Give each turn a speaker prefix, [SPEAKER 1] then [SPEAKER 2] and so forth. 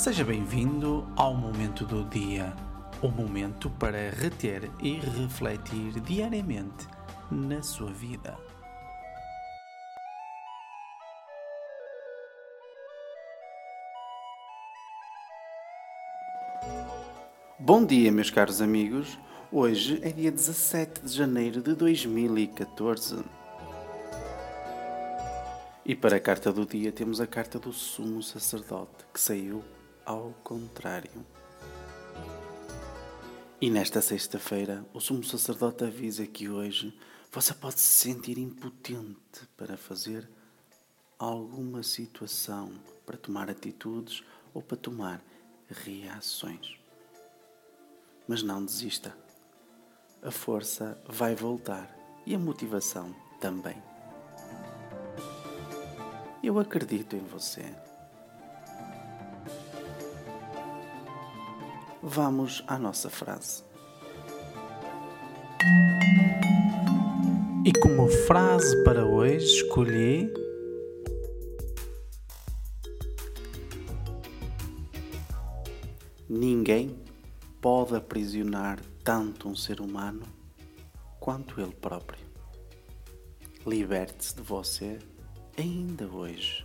[SPEAKER 1] Seja bem-vindo ao momento do dia, o momento para reter e refletir diariamente na sua vida. Bom dia, meus caros amigos. Hoje é dia 17 de janeiro de 2014. E para a carta do dia temos a carta do sumo sacerdote, que saiu ao contrário. E nesta sexta-feira, o sumo sacerdote avisa que hoje você pode se sentir impotente para fazer alguma situação, para tomar atitudes ou para tomar reações. Mas não desista. A força vai voltar e a motivação também. Eu acredito em você. Vamos à nossa frase. E como frase para hoje escolhi Ninguém pode aprisionar tanto um ser humano quanto ele próprio. Liberte-se de você ainda hoje.